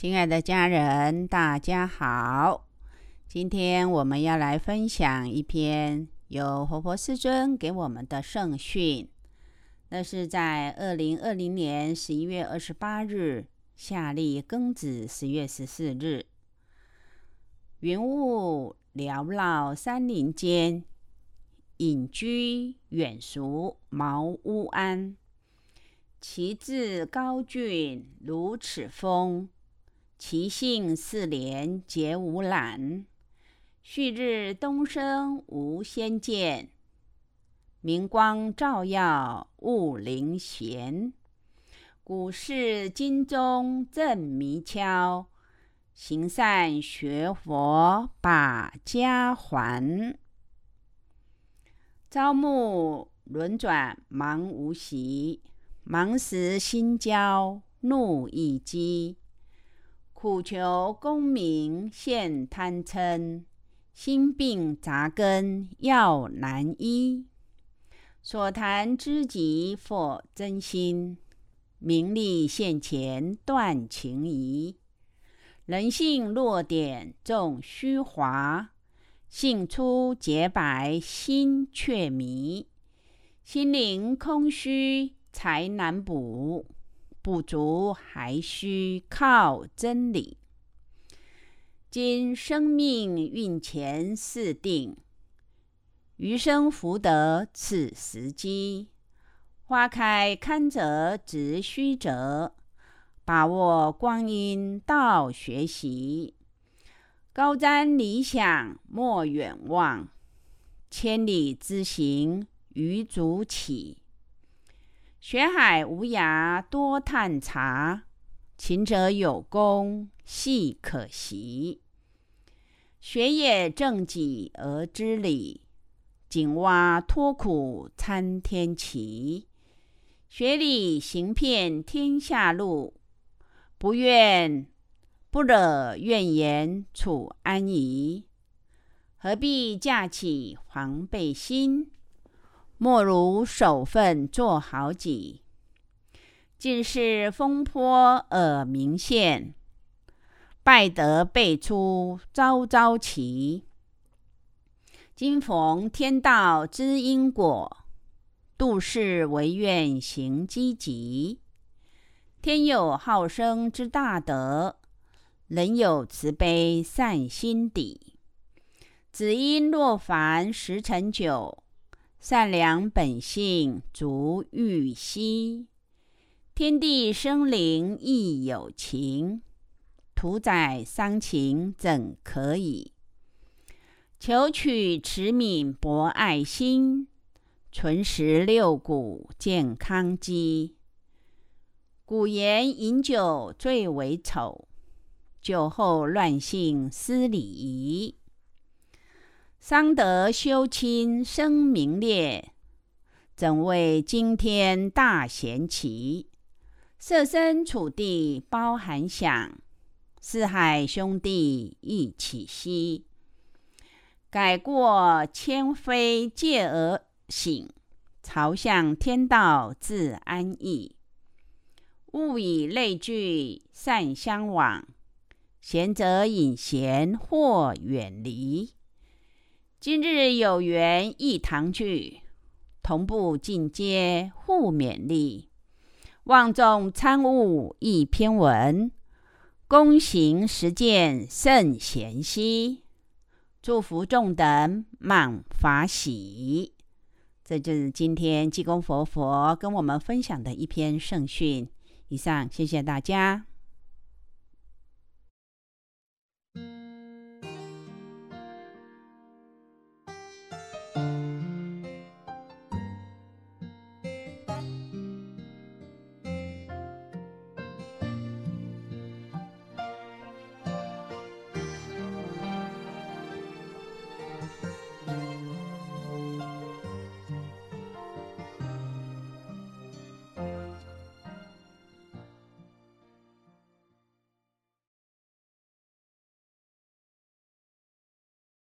亲爱的家人，大家好！今天我们要来分享一篇由活佛师尊给我们的圣训。那是在二零二零年十一月二十八日，夏历庚子十月十四日。云雾缭绕山林间，隐居远俗茅屋安。其志高峻如此峰，其性似莲结无懒。旭日东升无先见，明光照耀悟灵贤。古世今中正迷敲，行善学佛把家还。朝暮轮转忙无息。忙时心焦，怒易激；苦求功名现贪嗔，心病杂根药难医。所谈知己或真心，名利现前断情谊。人性弱点重虚华，性出洁白心却迷。心灵空虚。才难补，不足还需靠真理。今生命运前四定，余生福德此时机。花开堪折直须折，把握光阴道学习。高瞻理想莫远望，千里之行余足起。学海无涯多探查，勤者有功细可习。学业正己而知礼，井蛙脱苦参天齐。学礼行遍天下路，不怨不惹怨言处安怡。何必架起防备心？莫如守分做好己。尽是风波耳明现，败德辈出朝朝齐。今逢天道知因果，度世唯愿行积极。天有好生之大德，人有慈悲善心底。只因若凡十成九。善良本性足欲息，天地生灵亦有情，屠宰伤情怎可以？求取慈悯博爱心，存食六谷健康基。古言饮酒最为丑，酒后乱性失礼仪。伤德修亲生名烈，怎为今天大贤奇？设身处地包含想，四海兄弟一起息。改过迁非戒而醒，朝向天道自安逸。物以类聚善相往，贤者隐贤或远离。今日有缘一堂聚，同步进阶互勉励。望众参悟一篇文，躬行实践圣贤兮。祝福众等满法喜。这就是今天济公佛佛跟我们分享的一篇圣训。以上，谢谢大家。